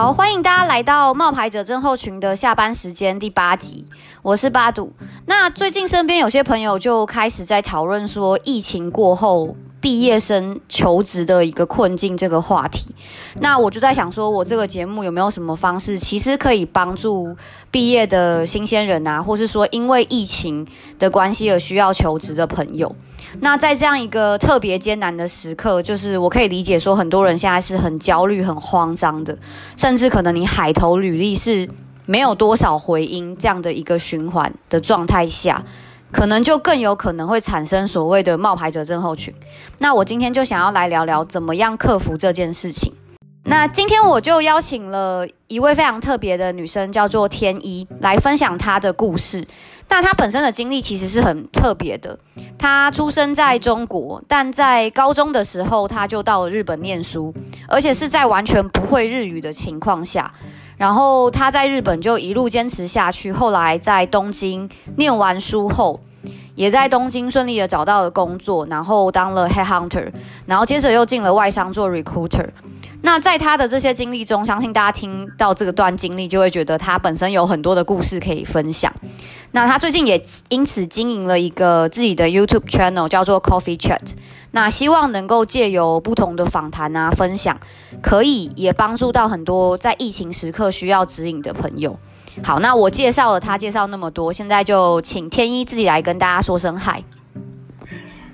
好，欢迎大家来到冒牌者症候群的下班时间第八集，我是八度。那最近身边有些朋友就开始在讨论说，疫情过后毕业生求职的一个困境这个话题。那我就在想说，我这个节目有没有什么方式，其实可以帮助毕业的新鲜人啊，或是说因为疫情的关系而需要求职的朋友。那在这样一个特别艰难的时刻，就是我可以理解说，很多人现在是很焦虑、很慌张的，甚至可能你海投履历是没有多少回音这样的一个循环的状态下，可能就更有可能会产生所谓的冒牌者症候群。那我今天就想要来聊聊怎么样克服这件事情。那今天我就邀请了一位非常特别的女生，叫做天一，来分享她的故事。那她本身的经历其实是很特别的。她出生在中国，但在高中的时候，她就到了日本念书，而且是在完全不会日语的情况下。然后她在日本就一路坚持下去，后来在东京念完书后，也在东京顺利的找到了工作，然后当了 headhunter，然后接着又进了外商做 recruiter。那在他的这些经历中，相信大家听到这个段经历，就会觉得他本身有很多的故事可以分享。那他最近也因此经营了一个自己的 YouTube channel，叫做 Coffee Chat。那希望能够借由不同的访谈啊分享，可以也帮助到很多在疫情时刻需要指引的朋友。好，那我介绍了他，介绍那么多，现在就请天一自己来跟大家说声嗨。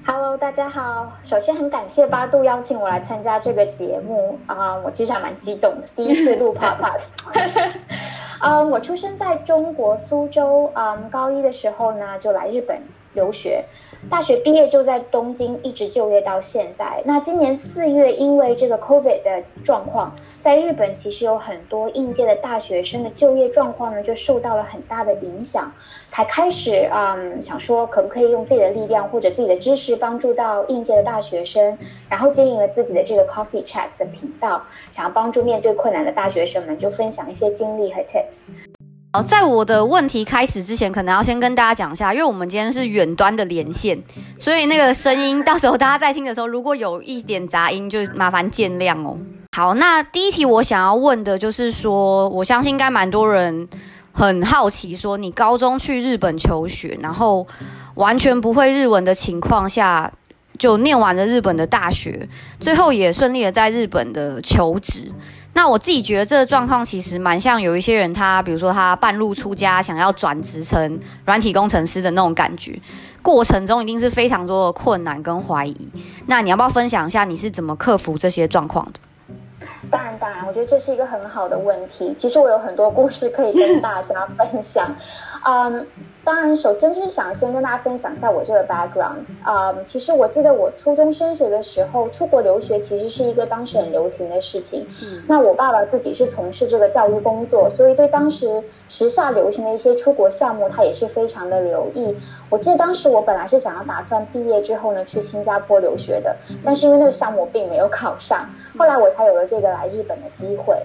Hello，大家好。首先很感谢八度邀请我来参加这个节目啊，uh, 我其实还蛮激动的，第一次录 Podcast。啊，我出生在中国苏州，嗯、um,，高一的时候呢就来日本留学，大学毕业就在东京一直就业到现在。那今年四月因为这个 COVID 的状况，在日本其实有很多应届的大学生的就业状况呢就受到了很大的影响。才开始，嗯，想说可不可以用自己的力量或者自己的知识帮助到应届的大学生，然后经营了自己的这个 Coffee Chat 的频道，想要帮助面对困难的大学生们，就分享一些经历和 tips。好，在我的问题开始之前，可能要先跟大家讲一下，因为我们今天是远端的连线，所以那个声音到时候大家在听的时候，如果有一点杂音，就麻烦见谅哦。好，那第一题我想要问的就是说，我相信应该蛮多人。很好奇，说你高中去日本求学，然后完全不会日文的情况下，就念完了日本的大学，最后也顺利的在日本的求职。那我自己觉得这个状况其实蛮像有一些人，他比如说他半路出家，想要转职成软体工程师的那种感觉，过程中一定是非常多的困难跟怀疑。那你要不要分享一下你是怎么克服这些状况的？当然，当然，我觉得这是一个很好的问题。其实我有很多故事可以跟大家分享。嗯，当然，首先就是想先跟大家分享一下我这个 background。嗯，其实我记得我初中升学的时候，出国留学其实是一个当时很流行的事情。嗯，那我爸爸自己是从事这个教育工作，所以对当时时下流行的一些出国项目，他也是非常的留意。我记得当时我本来是想要打算毕业之后呢，去新加坡留学的，但是因为那个项目并没有考上，后来我才有了这个来日本的机会。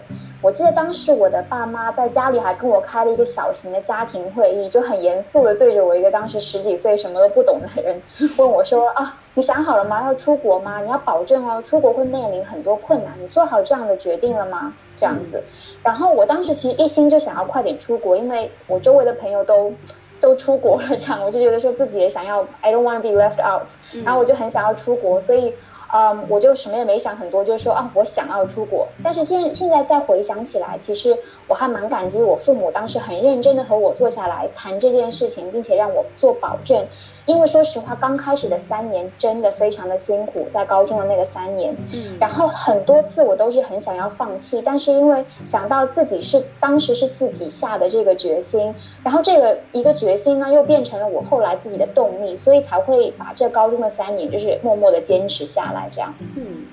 我记得当时我的爸妈在家里还跟我开了一个小型的家庭会议，就很严肃的对着我一个当时十几岁什么都不懂的人 问我说：“啊，你想好了吗？要出国吗？你要保证哦，出国会面临很多困难，你做好这样的决定了吗？”这样子。然后我当时其实一心就想要快点出国，因为我周围的朋友都都出国了，这样我就觉得说自己也想要，I don't want to be left out，然后我就很想要出国，所以。嗯，我就什么也没想很多，就是说啊，我想要出国。但是现现在再回想起来，其实我还蛮感激我父母当时很认真的和我坐下来谈这件事情，并且让我做保证。因为说实话，刚开始的三年真的非常的辛苦，在高中的那个三年，嗯，然后很多次我都是很想要放弃，但是因为想到自己是当时是自己下的这个决心，然后这个一个决心呢，又变成了我后来自己的动力，所以才会把这高中的三年就是默默的坚持下来这样，嗯，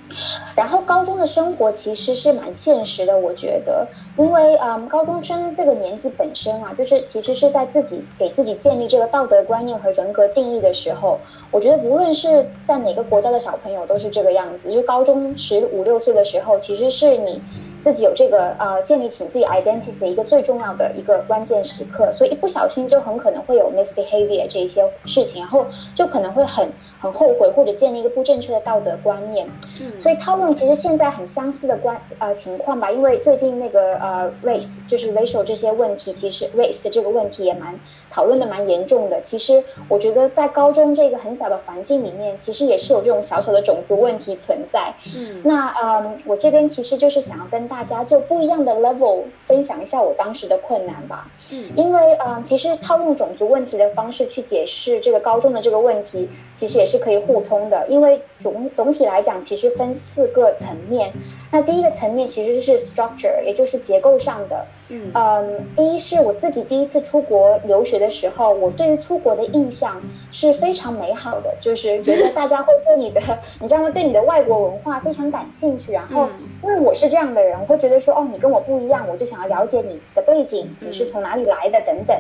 然后高中的生活其实是蛮现实的，我觉得，因为嗯，高中生这个年纪本身啊，就是其实是在自己给自己建立这个道德观念和人格。定义的时候，我觉得无论是在哪个国家的小朋友都是这个样子。就高中十五六岁的时候，其实是你自己有这个呃建立起自己 identity 的一个最重要的一个关键时刻。所以一不小心就很可能会有 misbehavior 这一些事情，然后就可能会很很后悔，或者建立一个不正确的道德观念。嗯，所以套用其实现在很相似的关呃情况吧，因为最近那个呃 race 就是 racial 这些问题，其实 race 的这个问题也蛮讨论的蛮严重的。其实我觉得在高中这个很小的环境里面，其实也是有这种小小的种族问题存在。嗯，那呃我这边其实就是想要跟大家就不一样的 level 分享一下我当时的困难吧。嗯，因为呃其实套用种族问题的方式去解释这个高中的这个问题，其实也是可以互通的。因为总总体来讲，其实分四个层面。那第一个层面其实是 structure，也就是结构上的。嗯，嗯，第一是我自己第一次出国留学的时候，我对于出国的印象是非常美好的，就是觉得大家会对你的，你知道吗？对你的外国文化非常感兴趣。然后，因为我是这样的人，我会觉得说，哦，你跟我不一样，我就想要了解你的背景，你是从哪里来的等等。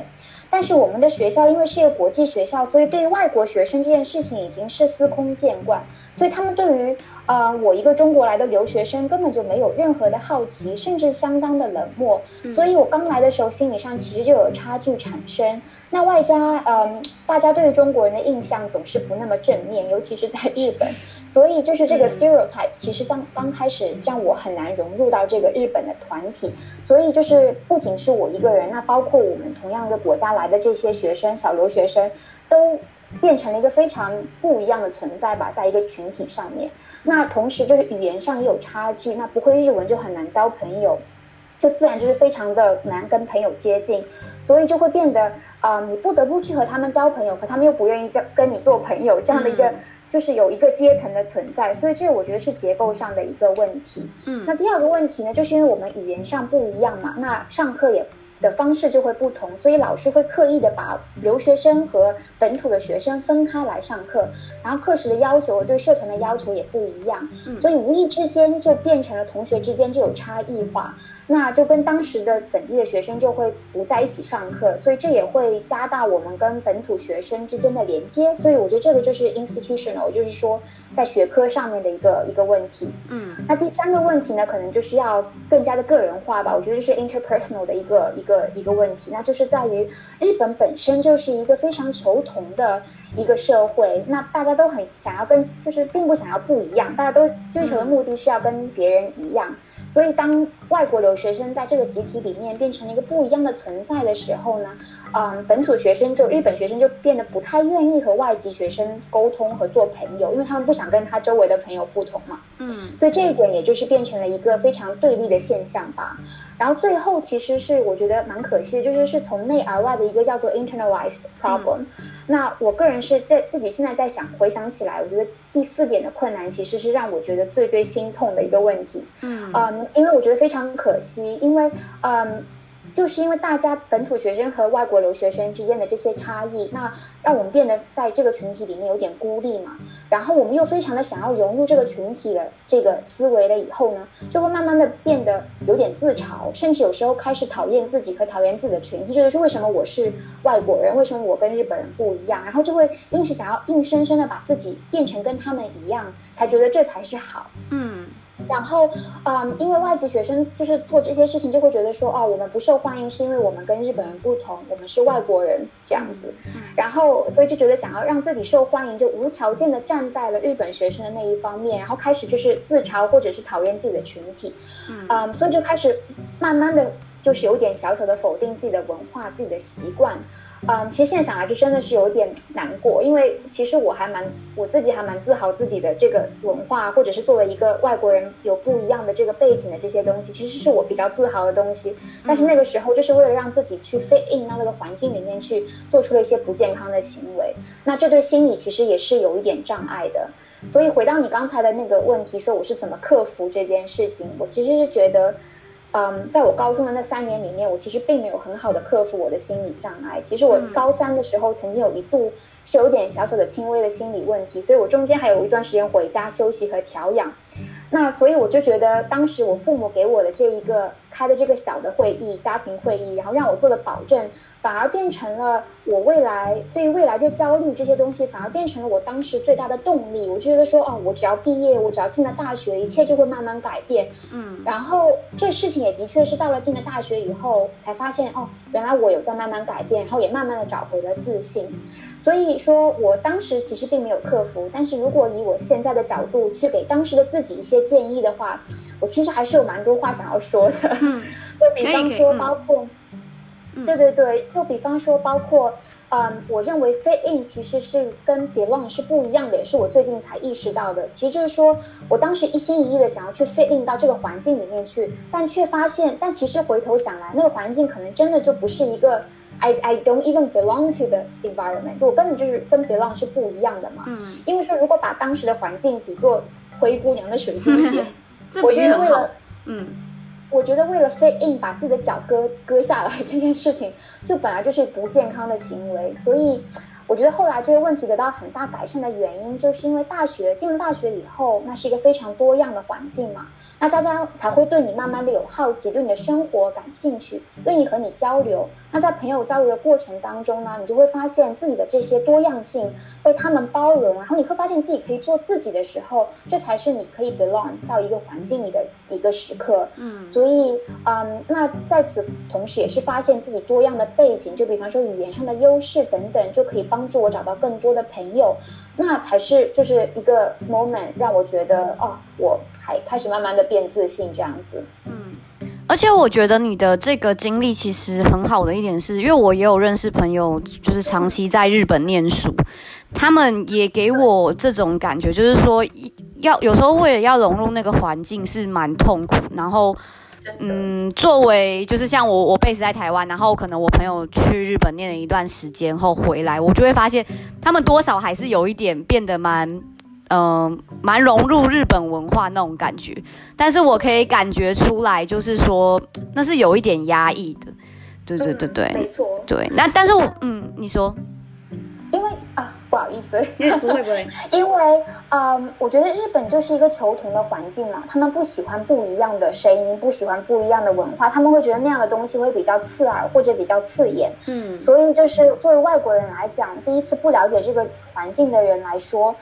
但是我们的学校因为是一个国际学校，所以对于外国学生这件事情已经是司空见惯，所以他们对于呃我一个中国来的留学生根本就没有任何的好奇，甚至相当的冷漠。所以我刚来的时候心理上其实就有差距产生。那外加嗯、呃，大家对于中国人的印象总是不那么正面，尤其是在日本，所以就是这个 stereotype 其实刚刚开始让我很难融入到这个日本的团体。所以就是不仅是我一个人，那包括我们同样的国家来的这些学生，小留学生，都变成了一个非常不一样的存在吧，在一个群体上面。那同时就是语言上也有差距，那不会日文就很难交朋友，就自然就是非常的难跟朋友接近，所以就会变得啊、呃，你不得不去和他们交朋友，可他们又不愿意交跟你做朋友，这样的一个、嗯、就是有一个阶层的存在，所以这个我觉得是结构上的一个问题。嗯，那第二个问题呢，就是因为我们语言上不一样嘛，那上课也。的方式就会不同，所以老师会刻意的把留学生和本土的学生分开来上课，然后课时的要求对社团的要求也不一样，所以无意之间就变成了同学之间就有差异化，那就跟当时的本地的学生就会不在一起上课，所以这也会加大我们跟本土学生之间的连接，所以我觉得这个就是 institutional，就是说在学科上面的一个一个问题。嗯，那第三个问题呢，可能就是要更加的个人化吧，我觉得这是 interpersonal 的一个一个。个一个问题，那就是在于日本本身就是一个非常求同的一个社会，那大家都很想要跟，就是并不想要不一样，大家都追求的目的是要跟别人一样，所以当外国留学生在这个集体里面变成了一个不一样的存在的时候呢，嗯，本土学生就日本学生就变得不太愿意和外籍学生沟通和做朋友，因为他们不想跟他周围的朋友不同嘛，嗯，所以这一点也就是变成了一个非常对立的现象吧。然后最后其实是我觉得蛮可惜的，就是是从内而外的一个叫做 internalized problem。嗯。那我个人是在自己现在在想回想起来，我觉得第四点的困难其实是让我觉得最最心痛的一个问题。嗯嗯，因为我觉得非常可惜，因为嗯。就是因为大家本土学生和外国留学生之间的这些差异，那让我们变得在这个群体里面有点孤立嘛。然后我们又非常的想要融入这个群体的这个思维了以后呢，就会慢慢的变得有点自嘲，甚至有时候开始讨厌自己和讨厌自己的群体，就是为什么我是外国人，为什么我跟日本人不一样，然后就会硬是想要硬生生的把自己变成跟他们一样，才觉得这才是好。嗯。然后，嗯，因为外籍学生就是做这些事情，就会觉得说，哦，我们不受欢迎是因为我们跟日本人不同，我们是外国人这样子。然后，所以就觉得想要让自己受欢迎，就无条件的站在了日本学生的那一方面，然后开始就是自嘲或者是讨厌自己的群体，嗯，所以就开始慢慢的就是有点小小的否定自己的文化、自己的习惯。嗯，其实现在想来就真的是有点难过，因为其实我还蛮我自己还蛮自豪自己的这个文化，或者是作为一个外国人有不一样的这个背景的这些东西，其实是我比较自豪的东西。但是那个时候就是为了让自己去 fit in 到那个环境里面去，做出了一些不健康的行为，那这对心理其实也是有一点障碍的。所以回到你刚才的那个问题，说我是怎么克服这件事情，我其实是觉得。嗯，在我高中的那三年里面，我其实并没有很好的克服我的心理障碍。其实我高三的时候，曾经有一度是有点小小的轻微的心理问题，所以我中间还有一段时间回家休息和调养。那所以我就觉得，当时我父母给我的这一个开的这个小的会议，家庭会议，然后让我做的保证，反而变成了我未来对于未来这焦虑这些东西，反而变成了我当时最大的动力。我就觉得说，哦，我只要毕业，我只要进了大学，一切就会慢慢改变。嗯，然后这事情也的确是到了进了大学以后，才发现，哦，原来我有在慢慢改变，然后也慢慢的找回了自信。所以说我当时其实并没有克服，但是如果以我现在的角度去给当时的自己一些建议的话，我其实还是有蛮多话想要说的。嗯，就比方说包括，嗯、对对对，就比方说包括。嗯，我认为 fit in 其实是跟 belong 是不一样的，也是我最近才意识到的。其实就是说我当时一心一意的想要去 fit in 到这个环境里面去，但却发现，但其实回头想来，那个环境可能真的就不是一个 I I don't even belong to the environment，就我根本就是跟 belong 是不一样的嘛。嗯。因为说如果把当时的环境比作灰姑娘的水晶鞋，我觉得为了嗯。我觉得为了 fit in 把自己的脚割割下来这件事情，就本来就是不健康的行为，所以我觉得后来这个问题得到很大改善的原因，就是因为大学进了大学以后，那是一个非常多样的环境嘛。那大家才会对你慢慢的有好奇，对你的生活感兴趣，愿意和你交流。那在朋友交流的过程当中呢，你就会发现自己的这些多样性被他们包容，然后你会发现自己可以做自己的时候，这才是你可以 belong 到一个环境里的一个时刻。嗯，所以，嗯，那在此同时也是发现自己多样的背景，就比方说语言上的优势等等，就可以帮助我找到更多的朋友。那才是就是一个 moment，让我觉得哦，我还开始慢慢的变自信这样子。嗯，而且我觉得你的这个经历其实很好的一点是，因为我也有认识朋友，就是长期在日本念书，他们也给我这种感觉，就是说要有时候为了要融入那个环境是蛮痛苦，然后。嗯，作为就是像我，我 base 在台湾，然后可能我朋友去日本念了一段时间后回来，我就会发现他们多少还是有一点变得蛮，嗯，蛮融入日本文化那种感觉。但是我可以感觉出来，就是说那是有一点压抑的。对对对对，嗯、没错。对，那但是我，嗯，你说。不好意思，不会不会，因为嗯，我觉得日本就是一个求同的环境嘛，他们不喜欢不一样的声音，不喜欢不一样的文化，他们会觉得那样的东西会比较刺耳或者比较刺眼，嗯，所以就是作为外国人来讲，第一次不了解这个环境的人来说。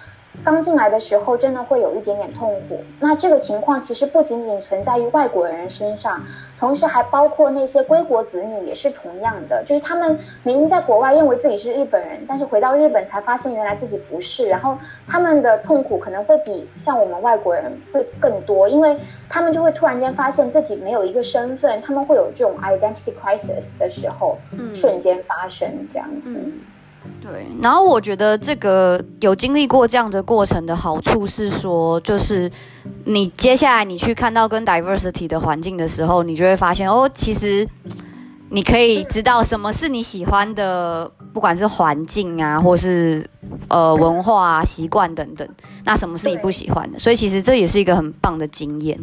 刚进来的时候，真的会有一点点痛苦。那这个情况其实不仅仅存在于外国人身上，同时还包括那些归国子女也是同样的。就是他们明明在国外认为自己是日本人，但是回到日本才发现原来自己不是。然后他们的痛苦可能会比像我们外国人会更多，因为他们就会突然间发现自己没有一个身份，他们会有这种 identity crisis 的时候，嗯，瞬间发生这样子。嗯对，然后我觉得这个有经历过这样的过程的好处是说，就是你接下来你去看到跟 diversity 的环境的时候，你就会发现哦，其实你可以知道什么是你喜欢的，不管是环境啊，或是呃文化啊、习惯等等，那什么是你不喜欢的？所以其实这也是一个很棒的经验。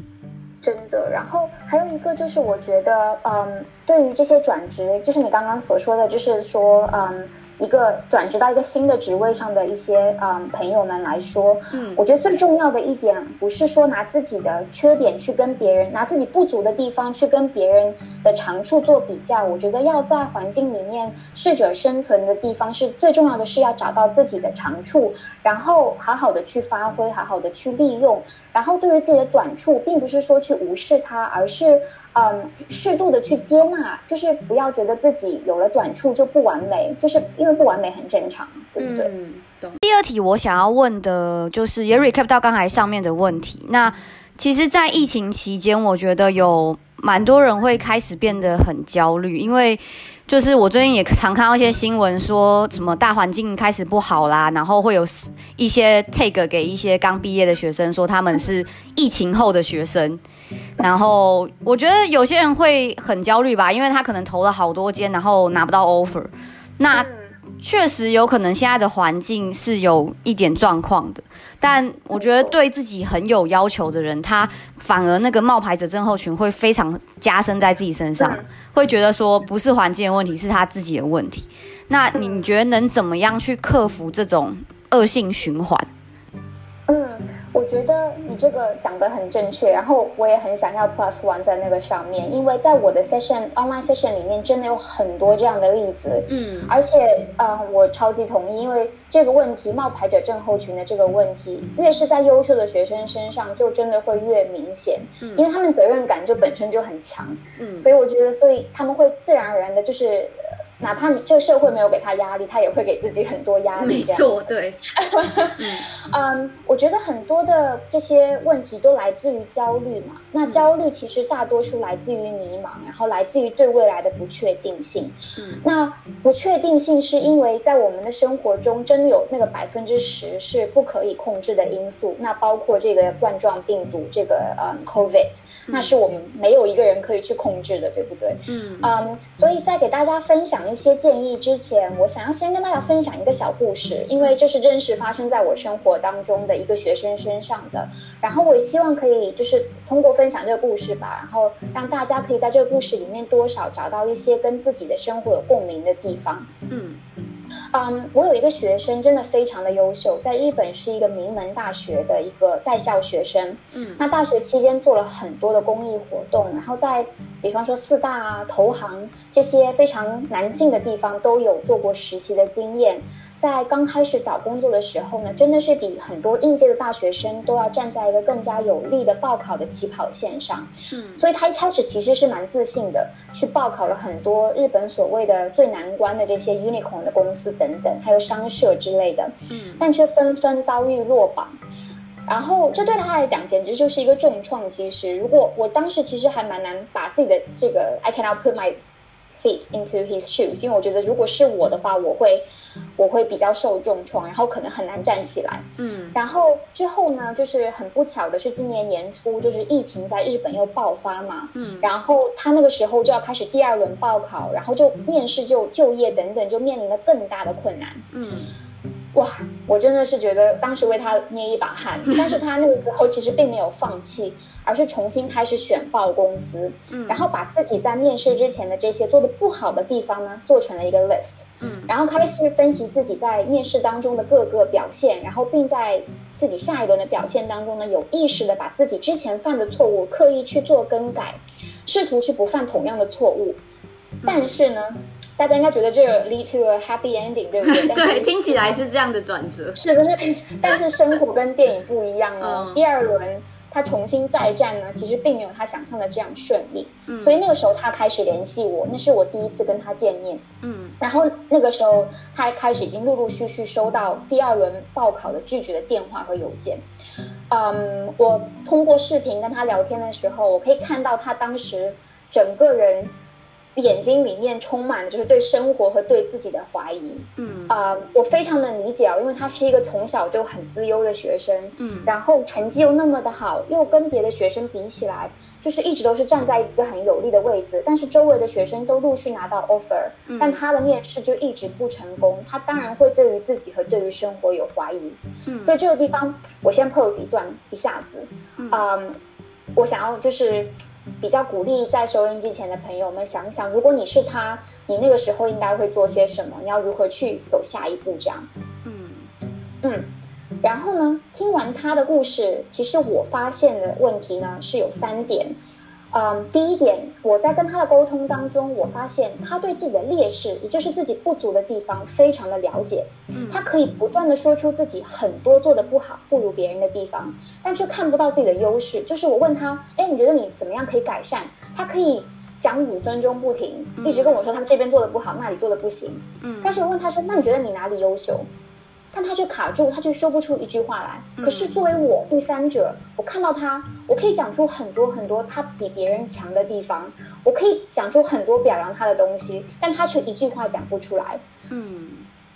真的，然后还有一个就是我觉得，嗯，对于这些转职，就是你刚刚所说的，就是说，嗯。一个转职到一个新的职位上的一些嗯朋友们来说，嗯，我觉得最重要的一点不是说拿自己的缺点去跟别人，拿自己不足的地方去跟别人的长处做比较。我觉得要在环境里面适者生存的地方是最重要的，是要找到自己的长处，然后好好的去发挥，好好的去利用。然后对于自己的短处，并不是说去无视它，而是。嗯，适度的去接纳，就是不要觉得自己有了短处就不完美，就是因为不完美很正常，对不对？嗯，懂。第二题我想要问的就是也 recap 到刚才上面的问题。那其实，在疫情期间，我觉得有蛮多人会开始变得很焦虑，因为。就是我最近也常看到一些新闻，说什么大环境开始不好啦，然后会有一些 take 给一些刚毕业的学生，说他们是疫情后的学生。然后我觉得有些人会很焦虑吧，因为他可能投了好多间，然后拿不到 offer。那确实有可能现在的环境是有一点状况的，但我觉得对自己很有要求的人，他反而那个冒牌者症候群会非常加深在自己身上，会觉得说不是环境的问题，是他自己的问题。那你觉得能怎么样去克服这种恶性循环？我觉得你这个讲的很正确，然后我也很想要 plus one 在那个上面，因为在我的 session online session 里面真的有很多这样的例子，嗯，而且呃，我超级同意，因为这个问题冒牌者症候群的这个问题，越是在优秀的学生身上，就真的会越明显，嗯，因为他们责任感就本身就很强，嗯，所以我觉得，所以他们会自然而然的，就是。哪怕你这个社会没有给他压力，他也会给自己很多压力。没错，对。嗯，我觉得很多的这些问题都来自于焦虑嘛。那焦虑其实大多数来自于迷茫，然后来自于对未来的不确定性。嗯，那不确定性是因为在我们的生活中，真的有那个百分之十是不可以控制的因素。那包括这个冠状病毒，这个呃 COVID，那是我们没有一个人可以去控制的，对不对？嗯嗯，所以再给大家分享一一些建议之前，我想要先跟大家分享一个小故事，因为这是真实发生在我生活当中的一个学生身上的。然后我也希望可以就是通过分享这个故事吧，然后让大家可以在这个故事里面多少找到一些跟自己的生活有共鸣的地方。嗯。嗯，um, 我有一个学生，真的非常的优秀，在日本是一个名门大学的一个在校学生。嗯，那大学期间做了很多的公益活动，然后在比方说四大啊、投行这些非常难进的地方都有做过实习的经验。在刚开始找工作的时候呢，真的是比很多应届的大学生都要站在一个更加有利的报考的起跑线上。嗯，所以他一开始其实是蛮自信的，去报考了很多日本所谓的最难关的这些 unicorn 的公司等等，还有商社之类的。嗯，但却纷纷遭遇落榜。然后这对他来讲简直就是一个重创。其实，如果我当时其实还蛮难把自己的这个 I cannot put my feet into his shoes，因为我觉得如果是我的话，我会。我会比较受重创，然后可能很难站起来。嗯，然后之后呢，就是很不巧的是，今年年初就是疫情在日本又爆发嘛。嗯，然后他那个时候就要开始第二轮报考，然后就面试、就就业等等，就面临了更大的困难。嗯。哇，我真的是觉得当时为他捏一把汗，但是他那个时候其实并没有放弃，而是重新开始选报公司，嗯，然后把自己在面试之前的这些做的不好的地方呢，做成了一个 list，嗯，然后开始分析自己在面试当中的各个表现，然后并在自己下一轮的表现当中呢，有意识的把自己之前犯的错误刻意去做更改，试图去不犯同样的错误，但是呢。大家应该觉得这个 lead to a happy ending，对不对？对，听起来是这样的转折，是不是？但是生活跟电影不一样哦。嗯、第二轮他重新再战呢，其实并没有他想象的这样顺利。嗯，所以那个时候他开始联系我，那是我第一次跟他见面。嗯，然后那个时候他开始已经陆陆续续收到第二轮报考的拒绝的电话和邮件。嗯，我通过视频跟他聊天的时候，我可以看到他当时整个人。眼睛里面充满了就是对生活和对自己的怀疑。嗯啊、呃，我非常能理解啊，因为他是一个从小就很自优的学生，嗯，然后成绩又那么的好，又跟别的学生比起来，就是一直都是站在一个很有利的位置。但是周围的学生都陆续拿到 offer，嗯，但他的面试就一直不成功。他当然会对于自己和对于生活有怀疑。嗯，所以这个地方我先 pose 一段一下子，嗯，呃、我想要就是。比较鼓励在收音机前的朋友们想一想，如果你是他，你那个时候应该会做些什么？你要如何去走下一步？这样，嗯嗯。然后呢，听完他的故事，其实我发现的问题呢是有三点。嗯，第一点，我在跟他的沟通当中，我发现他对自己的劣势，也就是自己不足的地方，非常的了解。嗯，他可以不断的说出自己很多做的不好、不如别人的地方，但却看不到自己的优势。就是我问他，哎，你觉得你怎么样可以改善？他可以讲五分钟不停，一直跟我说他们这边做的不好，那里做的不行。嗯，但是我问他说，那你觉得你哪里优秀？但他却卡住，他却说不出一句话来。可是作为我第三者，我看到他，我可以讲出很多很多他比别人强的地方，我可以讲出很多表扬他的东西，但他却一句话讲不出来。嗯，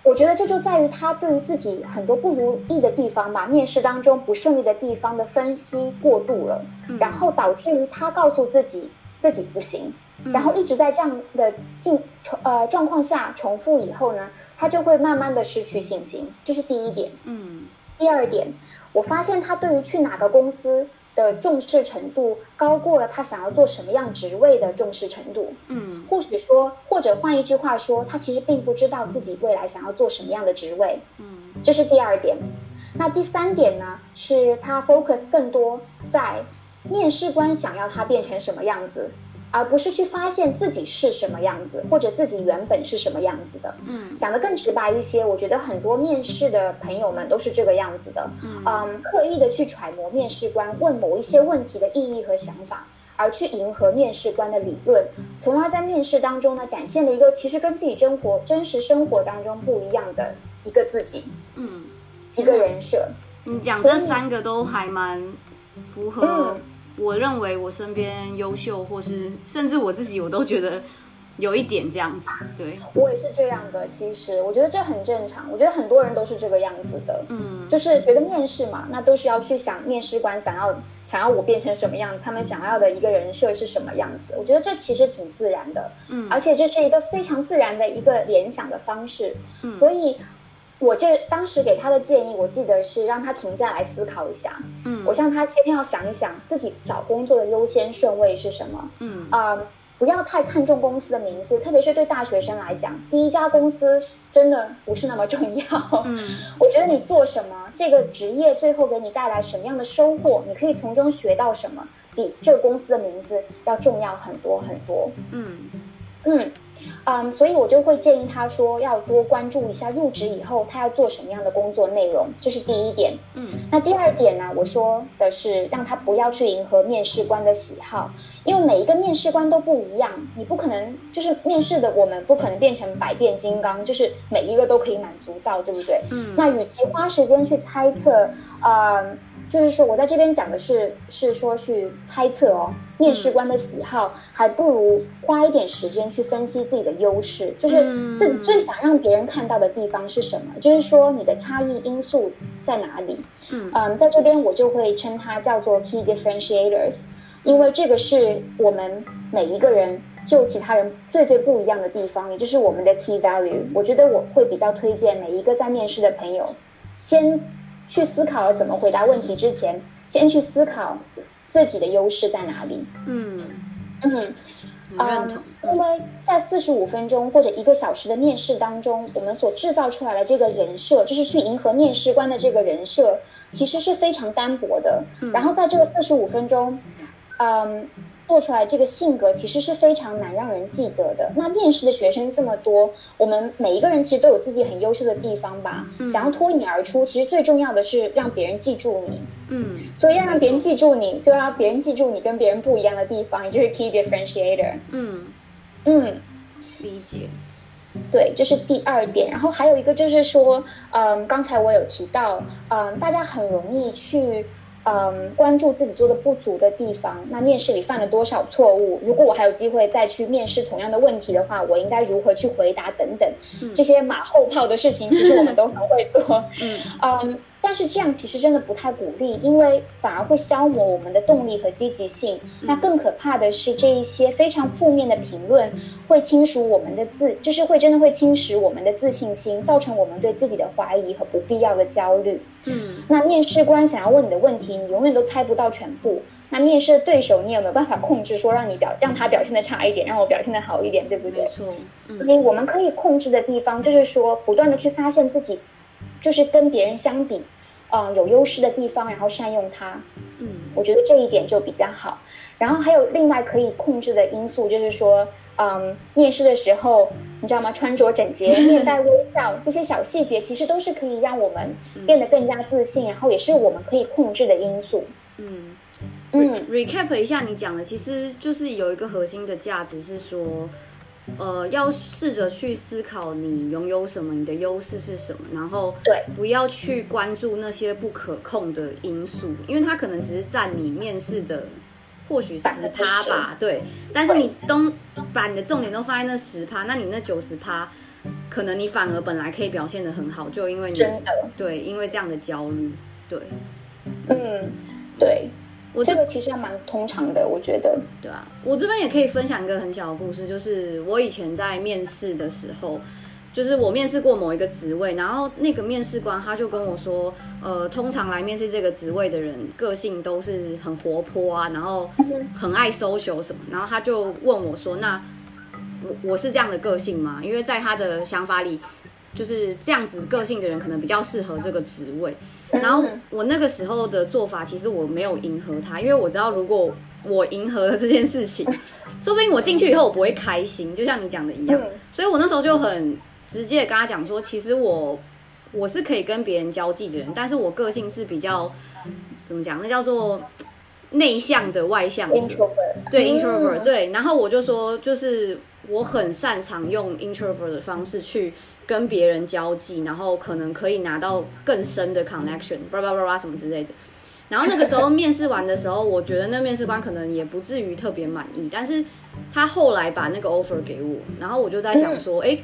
我觉得这就在于他对于自己很多不如意的地方吧，面试当中不顺利的地方的分析过度了，然后导致于他告诉自己自己不行，然后一直在这样的境呃状况下重复以后呢，他就会慢慢的失去信心，这是第一点。嗯，第二点，我发现他对于去哪个公司的重视程度高过了他想要做什么样职位的重视程度。嗯，或许说，或者换一句话说，他其实并不知道自己未来想要做什么样的职位。嗯，这是第二点。那第三点呢，是他 focus 更多在面试官想要他变成什么样子。而不是去发现自己是什么样子，或者自己原本是什么样子的。嗯，讲得更直白一些，我觉得很多面试的朋友们都是这个样子的。嗯，um, 刻意的去揣摩面试官问某一些问题的意义和想法，而去迎合面试官的理论，从而在面试当中呢，展现了一个其实跟自己生活真实生活当中不一样的一个自己，嗯，一个人设。你讲这三个都还蛮符合，我认为我身边优秀，或是甚至我自己，我都觉得。有一点这样子，对，我也是这样的。其实我觉得这很正常，我觉得很多人都是这个样子的。嗯，就是觉得面试嘛，那都是要去想面试官想要想要我变成什么样子，他们想要的一个人设是什么样子。我觉得这其实挺自然的，嗯，而且这是一个非常自然的一个联想的方式。嗯，所以我这当时给他的建议，我记得是让他停下来思考一下。嗯，我向他先要想一想自己找工作的优先顺位是什么。嗯啊。呃不要太看重公司的名字，特别是对大学生来讲，第一家公司真的不是那么重要。嗯，我觉得你做什么，这个职业最后给你带来什么样的收获，你可以从中学到什么，比这个公司的名字要重要很多很多。嗯嗯。嗯，um, 所以我就会建议他说，要多关注一下入职以后他要做什么样的工作内容，这是第一点。嗯，那第二点呢，我说的是让他不要去迎合面试官的喜好，因为每一个面试官都不一样，你不可能就是面试的我们不可能变成百变金刚，就是每一个都可以满足到，对不对？嗯，那与其花时间去猜测，呃。就是说，我在这边讲的是，是说去猜测哦，面试官的喜好，还不如花一点时间去分析自己的优势，就是自己最想让别人看到的地方是什么，就是说你的差异因素在哪里。嗯嗯，在这边我就会称它叫做 key differentiators，因为这个是我们每一个人就其他人最最不一样的地方，也就是我们的 key value。我觉得我会比较推荐每一个在面试的朋友先。去思考怎么回答问题之前，先去思考自己的优势在哪里。嗯嗯，嗯，因为在四十五分钟或者一个小时的面试当中，我们所制造出来的这个人设，就是去迎合面试官的这个人设，其实是非常单薄的。然后在这个四十五分钟，嗯。做出来这个性格其实是非常难让人记得的。那面试的学生这么多，我们每一个人其实都有自己很优秀的地方吧？嗯、想要脱颖而出，其实最重要的是让别人记住你。嗯，所以要让别人记住你，就要别人记住你跟别人不一样的地方，也就是 key differentiator。嗯嗯，理解。对，这是第二点。然后还有一个就是说，嗯，刚才我有提到，嗯，大家很容易去。嗯，关注自己做的不足的地方。那面试里犯了多少错误？如果我还有机会再去面试同样的问题的话，我应该如何去回答？等等，这些马后炮的事情，其实我们都很会做。嗯。嗯但是这样其实真的不太鼓励，因为反而会消磨我们的动力和积极性。那更可怕的是，这一些非常负面的评论会侵蚀我们的自，就是会真的会侵蚀我们的自信心，造成我们对自己的怀疑和不必要的焦虑。嗯，那面试官想要问你的问题，你永远都猜不到全部。那面试的对手，你有没有办法控制说让你表让他表现的差一点，让我表现的好一点，对不对？没错。嗯，因为我们可以控制的地方，就是说不断的去发现自己，就是跟别人相比。嗯，有优势的地方，然后善用它。嗯，我觉得这一点就比较好。然后还有另外可以控制的因素，就是说，嗯，面试的时候，你知道吗？穿着整洁、面带微笑，这些小细节其实都是可以让我们变得更加自信，然后也是我们可以控制的因素。嗯嗯，recap 一下你讲的，其实就是有一个核心的价值是说。呃，要试着去思考你拥有什么，你的优势是什么，然后对，不要去关注那些不可控的因素，因为它可能只是占你面试的或许十趴吧，对。但是你都把你的重点都放在那十趴，那你那九十趴，可能你反而本来可以表现得很好，就因为你真的对，因为这样的焦虑，对，嗯，对。我这个其实还蛮通常的，我觉得。对啊，我这边也可以分享一个很小的故事，就是我以前在面试的时候，就是我面试过某一个职位，然后那个面试官他就跟我说，呃，通常来面试这个职位的人个性都是很活泼啊，然后很爱 social 什么，然后他就问我说，那我我是这样的个性吗？因为在他的想法里，就是这样子个性的人可能比较适合这个职位。然后我那个时候的做法，其实我没有迎合他，因为我知道如果我迎合了这件事情，说不定我进去以后我不会开心，就像你讲的一样。所以我那时候就很直接跟他讲说，其实我我是可以跟别人交际的人，但是我个性是比较怎么讲？那叫做内向的外向者。对 introvert，对。然后我就说，就是我很擅长用 introvert 的方式去跟别人交际，然后可能可以拿到更深的 connection，叭叭叭叭什么之类的。然后那个时候面试完的时候，我觉得那面试官可能也不至于特别满意，但是他后来把那个 offer 给我，然后我就在想说，哎，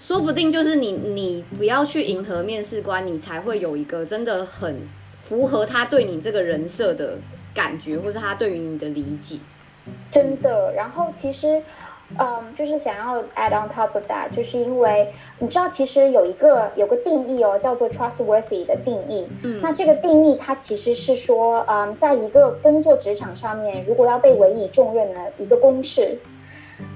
说不定就是你你不要去迎合面试官，你才会有一个真的很符合他对你这个人设的感觉，或是他对于你的理解。真的，然后其实。嗯，就是想要 add on top of that，就是因为你知道，其实有一个有个定义哦，叫做 trustworthy 的定义。嗯，那这个定义它其实是说，嗯，在一个工作职场上面，如果要被委以重任的一个公式，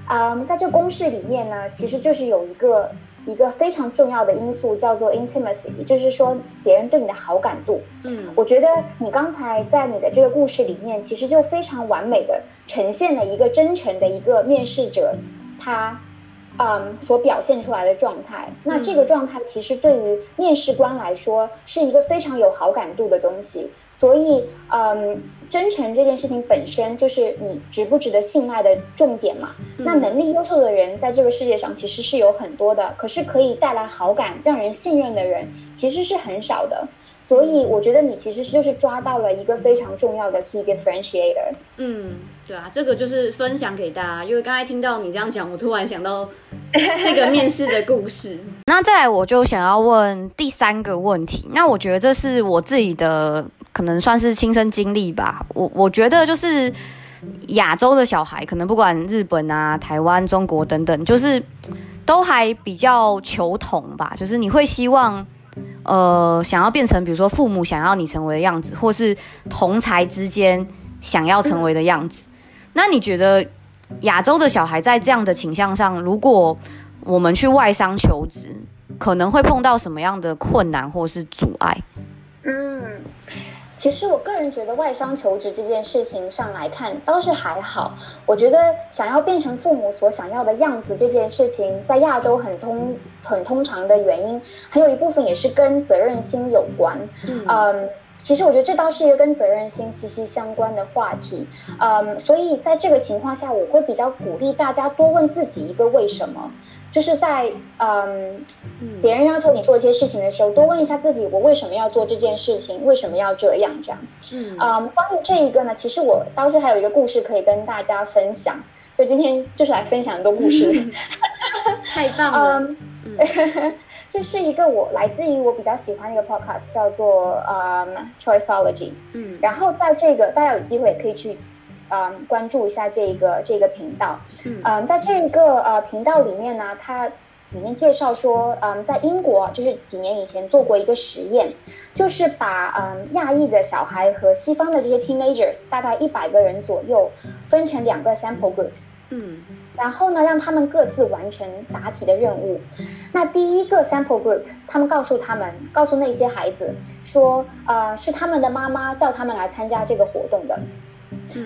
嗯，在这公式里面呢，其实就是有一个。一个非常重要的因素叫做 intimacy，也就是说别人对你的好感度。嗯，我觉得你刚才在你的这个故事里面，其实就非常完美的呈现了一个真诚的一个面试者，他，嗯，所表现出来的状态。那这个状态其实对于面试官来说是一个非常有好感度的东西。所以，嗯，真诚这件事情本身就是你值不值得信赖的重点嘛。嗯。那能力优秀的人在这个世界上其实是有很多的，可是可以带来好感、让人信任的人其实是很少的。所以，我觉得你其实就是抓到了一个非常重要的 key differentiator。嗯，对啊，这个就是分享给大家，因为刚才听到你这样讲，我突然想到 这个面试的故事。那再来，我就想要问第三个问题。那我觉得这是我自己的。可能算是亲身经历吧。我我觉得就是亚洲的小孩，可能不管日本啊、台湾、中国等等，就是都还比较求同吧。就是你会希望，呃，想要变成比如说父母想要你成为的样子，或是同才之间想要成为的样子。那你觉得亚洲的小孩在这样的倾向上，如果我们去外商求职，可能会碰到什么样的困难或是阻碍？嗯。其实我个人觉得外商求职这件事情上来看倒是还好。我觉得想要变成父母所想要的样子这件事情，在亚洲很通很通常的原因，还有一部分也是跟责任心有关。嗯，嗯，其实我觉得这倒是一个跟责任心息息相关的话题。嗯，所以在这个情况下，我会比较鼓励大家多问自己一个为什么。就是在嗯，别人要求你做一些事情的时候，多问一下自己：我为什么要做这件事情？为什么要这样？这样。嗯，嗯，关于这一个呢，其实我当时还有一个故事可以跟大家分享。就今天就是来分享一个故事，太棒了。嗯，嗯 这是一个我来自于我比较喜欢的一个 podcast，叫做嗯 Choiceology。嗯，然后在这个大家有机会也可以去。嗯，关注一下这个这个频道。嗯，在这个呃频道里面呢，它里面介绍说，嗯，在英国就是几年以前做过一个实验，就是把嗯亚裔的小孩和西方的这些 teenagers 大概一百个人左右分成两个 sample groups。嗯，然后呢，让他们各自完成答题的任务。那第一个 sample group，他们告诉他们，告诉那些孩子说，呃，是他们的妈妈叫他们来参加这个活动的。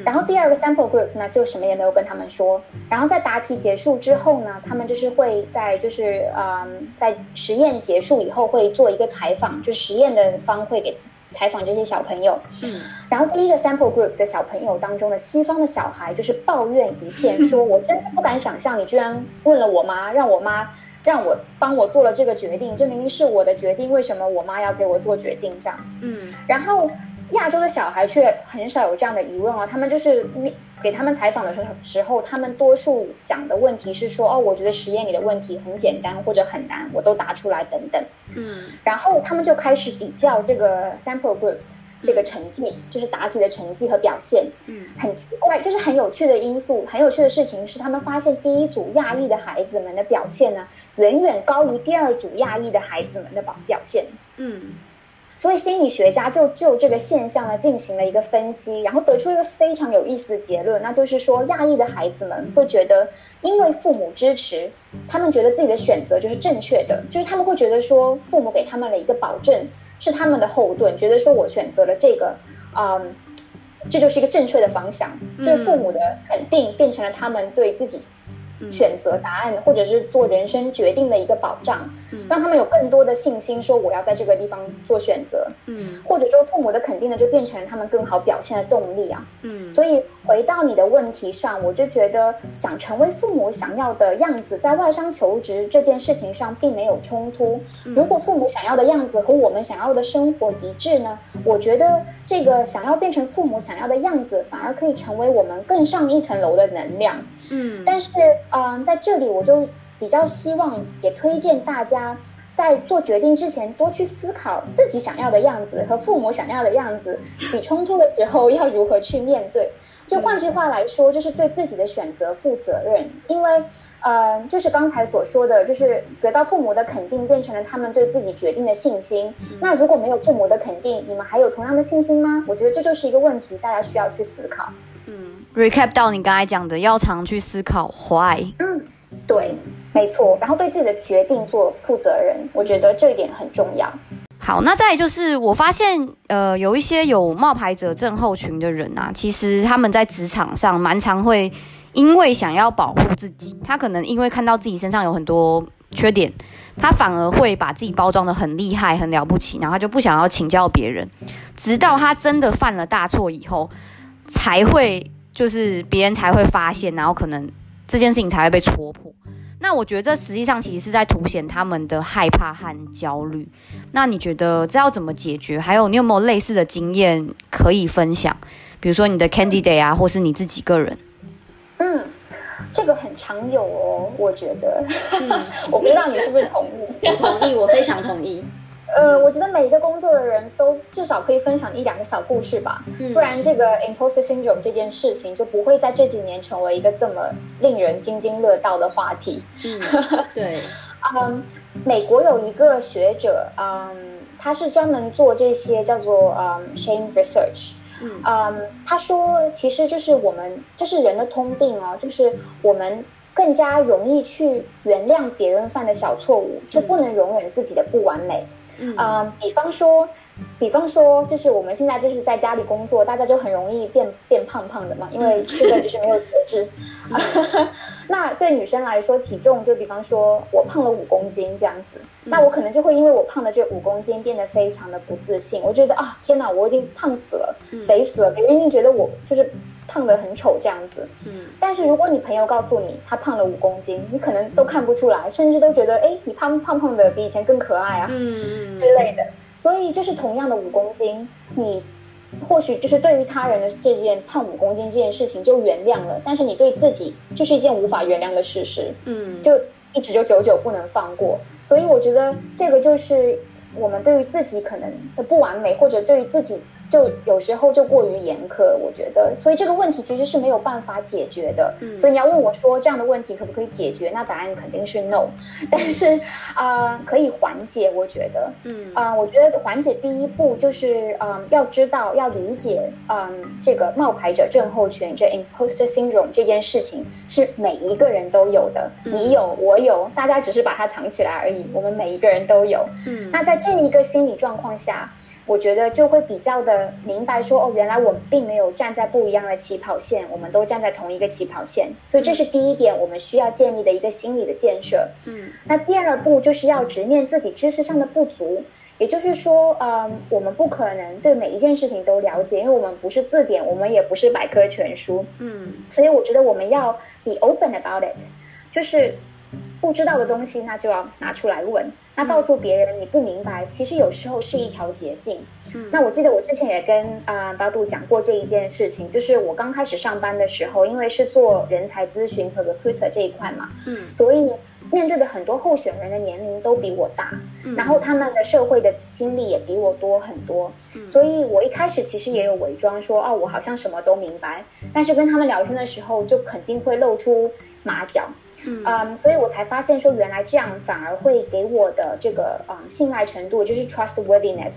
然后第二个 sample group 呢，就什么也没有跟他们说。然后在答题结束之后呢，他们就是会在就是嗯，在实验结束以后会做一个采访，就实验的方会给采访这些小朋友。嗯。然后第一个 sample group 的小朋友当中的西方的小孩就是抱怨一片，说我真的不敢想象你居然问了我妈，让我妈让我帮我做了这个决定，这明明是我的决定，为什么我妈要给我做决定这样？嗯。然后。亚洲的小孩却很少有这样的疑问哦，他们就是给他们采访的时候，时候他们多数讲的问题是说，哦，我觉得实验里的问题很简单或者很难，我都答出来等等。嗯，然后他们就开始比较这个 sample group 这个成绩，就是答题的成绩和表现。嗯，很奇怪，就是很有趣的因素，很有趣的事情是，他们发现第一组亚裔的孩子们的表现呢，远远高于第二组亚裔的孩子们的表表现。嗯。所以心理学家就就这个现象呢进行了一个分析，然后得出一个非常有意思的结论，那就是说亚裔的孩子们会觉得，因为父母支持，他们觉得自己的选择就是正确的，就是他们会觉得说父母给他们了一个保证，是他们的后盾，觉得说我选择了这个，嗯，这就是一个正确的方向，就是父母的肯定变成了他们对自己选择答案，或者是做人生决定的一个保障，让他们有更多的信心，说我要在这个地方做选择。嗯，或者说父母的肯定呢，就变成他们更好表现的动力啊。嗯，所以回到你的问题上，我就觉得想成为父母想要的样子，在外商求职这件事情上并没有冲突。如果父母想要的样子和我们想要的生活一致呢，我觉得这个想要变成父母想要的样子，反而可以成为我们更上一层楼的能量。嗯，但是，嗯、呃，在这里我就比较希望也推荐大家，在做决定之前多去思考自己想要的样子和父母想要的样子起冲突的时候要如何去面对。就换句话来说，就是对自己的选择负责任。因为，呃，就是刚才所说的，就是得到父母的肯定变成了他们对自己决定的信心。那如果没有父母的肯定，你们还有同样的信心吗？我觉得这就是一个问题，大家需要去思考。嗯。recap 到你刚才讲的，要常去思考 why。嗯，对，没错。然后对自己的决定做负责任，我觉得这一点很重要。好，那再就是我发现，呃，有一些有冒牌者症候群的人啊，其实他们在职场上蛮常会因为想要保护自己，他可能因为看到自己身上有很多缺点，他反而会把自己包装的很厉害、很了不起，然后他就不想要请教别人，直到他真的犯了大错以后，才会。就是别人才会发现，然后可能这件事情才会被戳破。那我觉得这实际上其实是在凸显他们的害怕和焦虑。那你觉得这要怎么解决？还有你有没有类似的经验可以分享？比如说你的 candidate 啊，或是你自己个人？嗯，这个很常有哦，我觉得。嗯，我不知道你是不是同意？我同意，我非常同意。呃，我觉得每一个工作的人都至少可以分享一两个小故事吧，嗯、不然这个 imposter syndrome 这件事情就不会在这几年成为一个这么令人津津乐道的话题。嗯，对。嗯，美国有一个学者，嗯，他是专门做这些叫做嗯 shame research。嗯，嗯，他说其实就是我们这是人的通病哦，就是我们更加容易去原谅别人犯的小错误，却不能容忍自己的不完美。嗯、呃，比方说，比方说，就是我们现在就是在家里工作，大家就很容易变变胖胖的嘛，因为吃的就是没有节制。嗯、那对女生来说，体重就比方说我胖了五公斤这样子，那我可能就会因为我胖的这五公斤变得非常的不自信。我觉得啊，天哪，我已经胖死了，肥死了，别人一定觉得我就是。胖的很丑这样子，嗯，但是如果你朋友告诉你他胖了五公斤，你可能都看不出来，甚至都觉得，哎，你胖胖胖的比以前更可爱啊，嗯之类的。所以就是同样的五公斤，你或许就是对于他人的这件胖五公斤这件事情就原谅了，但是你对自己就是一件无法原谅的事实，嗯，就一直就久久不能放过。所以我觉得这个就是我们对于自己可能的不完美，或者对于自己。就有时候就过于严苛，我觉得，所以这个问题其实是没有办法解决的。嗯，所以你要问我说这样的问题可不可以解决？那答案肯定是 no。但是啊、呃，可以缓解，我觉得。嗯啊、呃，我觉得缓解第一步就是嗯、呃，要知道要理解嗯、呃，这个冒牌者症候群，这 imposter syndrome 这件事情是每一个人都有的，嗯、你有，我有，大家只是把它藏起来而已。我们每一个人都有。嗯，那在这一个心理状况下。我觉得就会比较的明白说，哦，原来我们并没有站在不一样的起跑线，我们都站在同一个起跑线，所以这是第一点，我们需要建立的一个心理的建设。嗯，那第二步就是要直面自己知识上的不足，也就是说，嗯，我们不可能对每一件事情都了解，因为我们不是字典，我们也不是百科全书。嗯，所以我觉得我们要 be open about it，就是。不知道的东西，那就要拿出来问。那告诉别人你不明白，其实有时候是一条捷径。嗯，那我记得我之前也跟啊、呃、巴杜讲过这一件事情，就是我刚开始上班的时候，因为是做人才咨询和 recruiter 这一块嘛，嗯，所以面对的很多候选人的年龄都比我大，嗯，然后他们的社会的经历也比我多很多，嗯，所以我一开始其实也有伪装说，哦，我好像什么都明白，但是跟他们聊天的时候，就肯定会露出马脚。嗯，um, 所以我才发现说，原来这样反而会给我的这个嗯信赖程度，就是 trustworthiness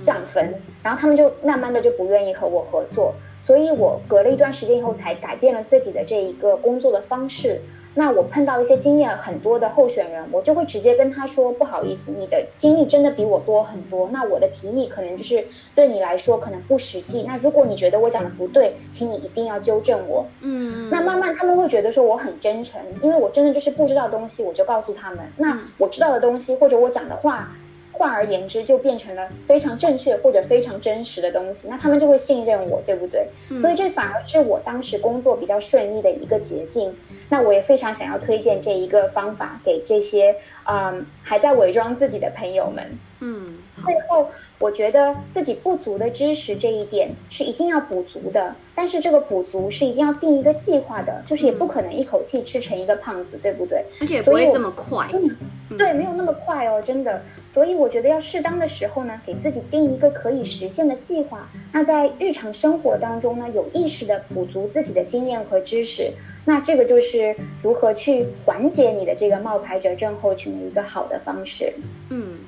降分，然后他们就慢慢的就不愿意和我合作。所以我隔了一段时间以后才改变了自己的这一个工作的方式。那我碰到一些经验很多的候选人，我就会直接跟他说：“不好意思，你的经历真的比我多很多。那我的提议可能就是对你来说可能不实际。那如果你觉得我讲的不对，请你一定要纠正我。”嗯，那慢慢他们会觉得说我很真诚，因为我真的就是不知道东西，我就告诉他们。那我知道的东西或者我讲的话。换而言之，就变成了非常正确或者非常真实的东西，那他们就会信任我，对不对？嗯。所以这反而是我当时工作比较顺利的一个捷径。那我也非常想要推荐这一个方法给这些嗯还在伪装自己的朋友们。嗯。最后，我觉得自己不足的知识这一点是一定要补足的，但是这个补足是一定要定一个计划的，就是也不可能一口气吃成一个胖子，对不对？而且不会这么快。嗯，对，没有那么快哦，真的。所以我觉得要适当的时候呢，给自己定一个可以实现的计划。那在日常生活当中呢，有意识的补足自己的经验和知识。那这个就是如何去缓解你的这个冒牌者症候群的一个好的方式。嗯。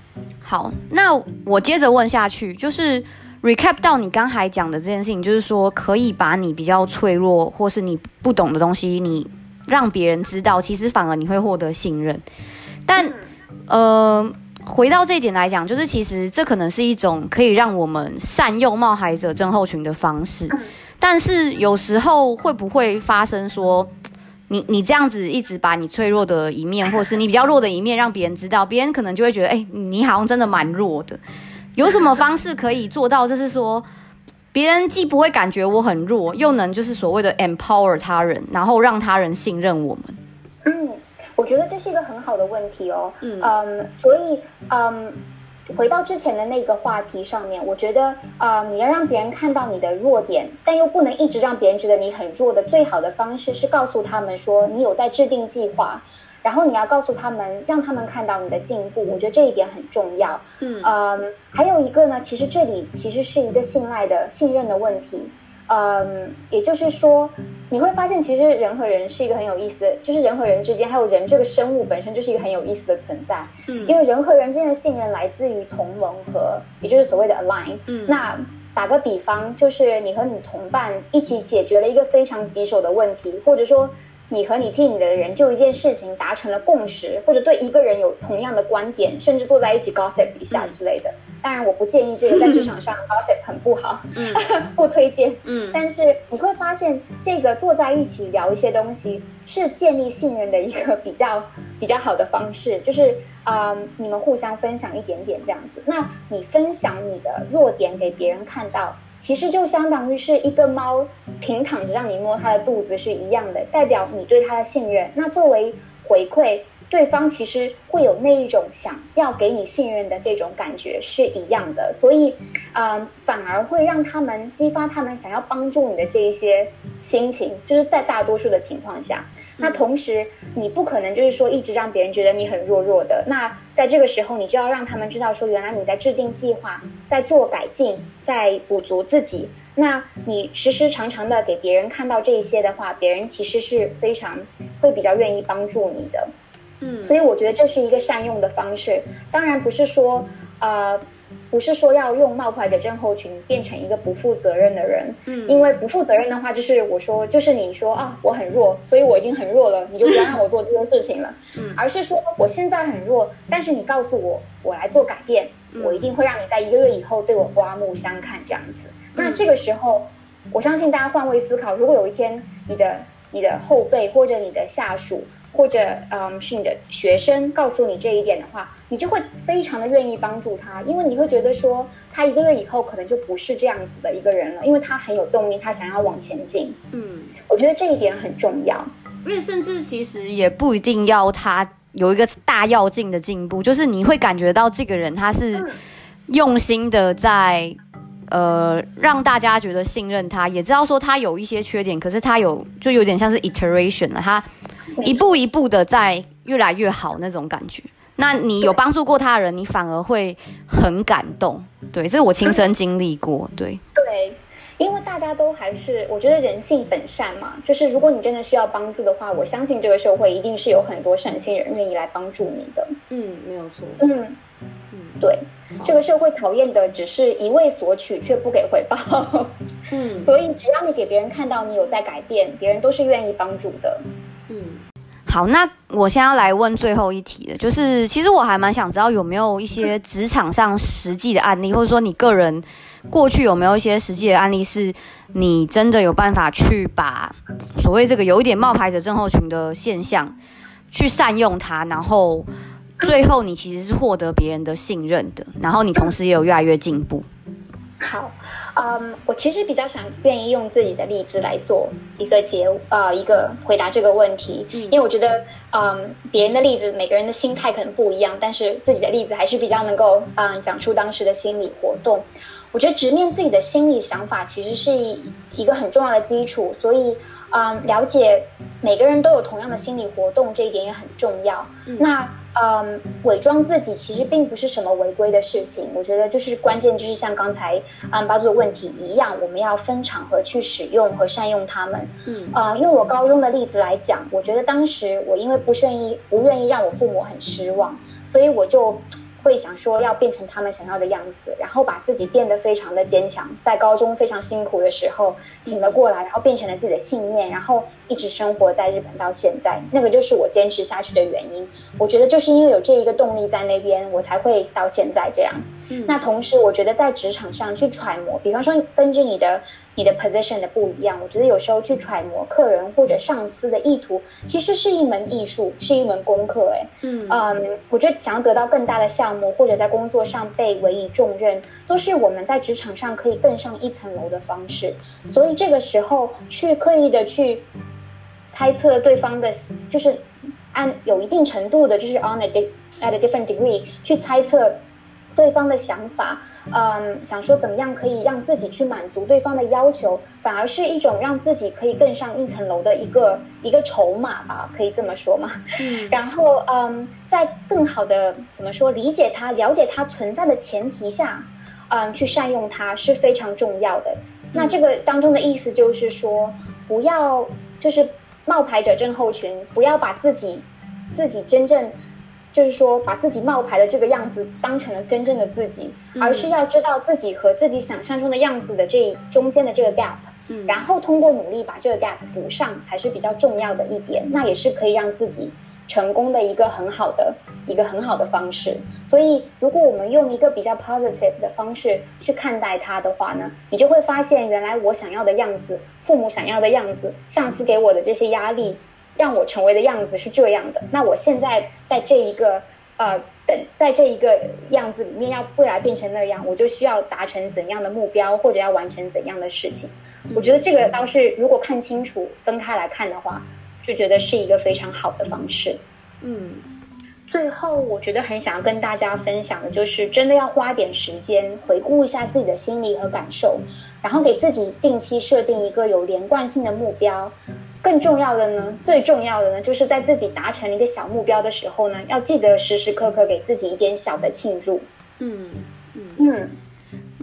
好，那我接着问下去，就是 recap 到你刚才讲的这件事情，就是说可以把你比较脆弱或是你不懂的东西，你让别人知道，其实反而你会获得信任。但呃，回到这一点来讲，就是其实这可能是一种可以让我们善用冒牌者症候群的方式，但是有时候会不会发生说？你你这样子一直把你脆弱的一面，或是你比较弱的一面让别人知道，别人可能就会觉得，哎、欸，你好像真的蛮弱的。有什么方式可以做到，就是说，别人既不会感觉我很弱，又能就是所谓的 empower 他人，然后让他人信任我们？嗯，我觉得这是一个很好的问题哦。嗯，um, 所以嗯。Um, 回到之前的那个话题上面，我觉得，啊、呃，你要让别人看到你的弱点，但又不能一直让别人觉得你很弱的最好的方式是告诉他们说你有在制定计划，然后你要告诉他们，让他们看到你的进步。我觉得这一点很重要。嗯，呃，还有一个呢，其实这里其实是一个信赖的、信任的问题。嗯，也就是说，你会发现，其实人和人是一个很有意思的，就是人和人之间，还有人这个生物本身就是一个很有意思的存在。嗯，因为人和人之间的信任来自于同盟和，也就是所谓的 align。嗯，那打个比方，就是你和你同伴一起解决了一个非常棘手的问题，或者说。你和你 team 的人就一件事情达成了共识，或者对一个人有同样的观点，甚至坐在一起 gossip 一下之类的。当然，我不建议这个在职场上 gossip 很不好，嗯、不推荐。嗯，但是你会发现，这个坐在一起聊一些东西是建立信任的一个比较比较好的方式，就是啊、呃，你们互相分享一点点这样子。那你分享你的弱点给别人看到。其实就相当于是一个猫平躺着让你摸它的肚子是一样的，代表你对它的信任。那作为回馈，对方其实会有那一种想要给你信任的这种感觉是一样的，所以，嗯、呃，反而会让他们激发他们想要帮助你的这一些心情，就是在大多数的情况下。那同时，你不可能就是说一直让别人觉得你很弱弱的。那在这个时候，你就要让他们知道说，原来你在制定计划，在做改进，在补足自己。那你时时常常的给别人看到这一些的话，别人其实是非常会比较愿意帮助你的。嗯，所以我觉得这是一个善用的方式。当然不是说，呃。不是说要用冒牌的症候群变成一个不负责任的人，嗯，因为不负责任的话，就是我说，就是你说啊，我很弱，所以我已经很弱了，你就不要让我做这件事情了，嗯，而是说我现在很弱，但是你告诉我，我来做改变，我一定会让你在一个月以后对我刮目相看这样子。那这个时候，我相信大家换位思考，如果有一天你的你的后辈或者你的下属。或者，嗯，是你的学生告诉你这一点的话，你就会非常的愿意帮助他，因为你会觉得说，他一个月以后可能就不是这样子的一个人了，因为他很有动力，他想要往前进。嗯，我觉得这一点很重要，因为甚至其实也不一定要他有一个大要进的进步，就是你会感觉到这个人他是用心的在，呃，让大家觉得信任他，也知道说他有一些缺点，可是他有就有点像是 iteration 了，他。一步一步的在越来越好那种感觉，那你有帮助过他的人，你反而会很感动。对，这是我亲身经历过。对对，因为大家都还是，我觉得人性本善嘛，就是如果你真的需要帮助的话，我相信这个社会一定是有很多善心人愿意来帮助你的。嗯，没有错。嗯嗯，对。这个社会讨厌的只是一味索取却不给回报。嗯，所以只要你给别人看到你有在改变，别人都是愿意帮助的。嗯。好，那我现在要来问最后一题了，就是其实我还蛮想知道有没有一些 职场上实际的案例，或者说你个人过去有没有一些实际的案例，是你真的有办法去把所谓这个有一点冒牌者症候群的现象去善用它，然后最后你其实是获得别人的信任的，然后你同时也有越来越进步。好。嗯，um, 我其实比较想愿意用自己的例子来做一个结，呃，一个回答这个问题，因为我觉得，嗯，别人的例子每个人的心态可能不一样，但是自己的例子还是比较能够，嗯，讲出当时的心理活动。我觉得直面自己的心理想法其实是一个很重要的基础，所以，嗯，了解每个人都有同样的心理活动这一点也很重要。嗯、那。嗯，伪装自己其实并不是什么违规的事情。我觉得就是关键，就是像刚才嗯八组的问题一样，我们要分场合去使用和善用它们。嗯，呃，用我高中的例子来讲，我觉得当时我因为不愿意不愿意让我父母很失望，所以我就。会想说要变成他们想要的样子，然后把自己变得非常的坚强，在高中非常辛苦的时候挺了过来，然后变成了自己的信念，然后一直生活在日本到现在，那个就是我坚持下去的原因。我觉得就是因为有这一个动力在那边，我才会到现在这样。嗯，那同时我觉得在职场上去揣摩，比方说根据你的。你的 position 的不一样，我觉得有时候去揣摩客人或者上司的意图，其实是一门艺术，是一门功课。哎，嗯嗯，我觉得想要得到更大的项目，或者在工作上被委以重任，都是我们在职场上可以更上一层楼的方式。所以这个时候去刻意的去猜测对方的，就是按有一定程度的，就是 on a at a different degree 去猜测。对方的想法，嗯，想说怎么样可以让自己去满足对方的要求，反而是一种让自己可以更上一层楼的一个一个筹码吧，可以这么说吗？嗯，然后，嗯，在更好的怎么说理解他、了解他存在的前提下，嗯，去善用它是非常重要的。那这个当中的意思就是说，不要就是冒牌者症候群，不要把自己自己真正。就是说，把自己冒牌的这个样子当成了真正的自己，而是要知道自己和自己想象中的样子的这中间的这个 gap，然后通过努力把这个 gap 补上，才是比较重要的一点。那也是可以让自己成功的一个很好的一个很好的方式。所以，如果我们用一个比较 positive 的方式去看待它的话呢，你就会发现，原来我想要的样子，父母想要的样子，上司给我的这些压力。让我成为的样子是这样的，那我现在在这一个呃等在这一个样子里面，要未来变成那样，我就需要达成怎样的目标，或者要完成怎样的事情。我觉得这个倒是如果看清楚分开来看的话，就觉得是一个非常好的方式。嗯，最后我觉得很想要跟大家分享的就是，真的要花点时间回顾一下自己的心理和感受，然后给自己定期设定一个有连贯性的目标。更重要的呢，最重要的呢，就是在自己达成一个小目标的时候呢，要记得时时刻刻给自己一点小的庆祝。嗯嗯嗯。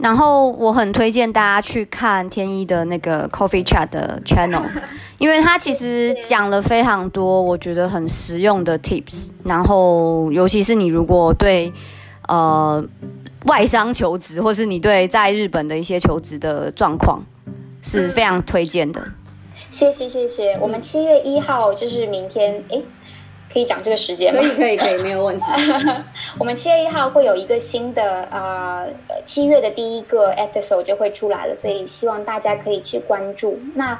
然后我很推荐大家去看天一的那个 Coffee Chat 的 channel，因为他其实讲了非常多我觉得很实用的 tips。然后尤其是你如果对呃外商求职，或是你对在日本的一些求职的状况，是非常推荐的。谢谢谢谢，我们七月一号就是明天，哎，可以讲这个时间吗？可以可以可以，没有问题。我们七月一号会有一个新的啊，呃，七月的第一个 episode 就会出来了，所以希望大家可以去关注。那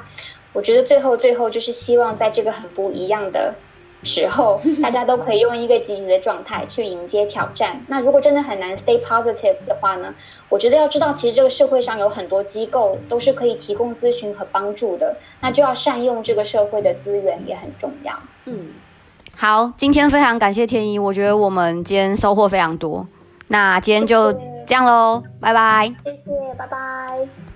我觉得最后最后就是希望在这个很不一样的。时候，大家都可以用一个积极的状态去迎接挑战。那如果真的很难 stay positive 的话呢？我觉得要知道，其实这个社会上有很多机构都是可以提供咨询和帮助的。那就要善用这个社会的资源，也很重要。嗯，好，今天非常感谢天一，我觉得我们今天收获非常多。那今天就这样喽，拜拜。谢谢，拜拜。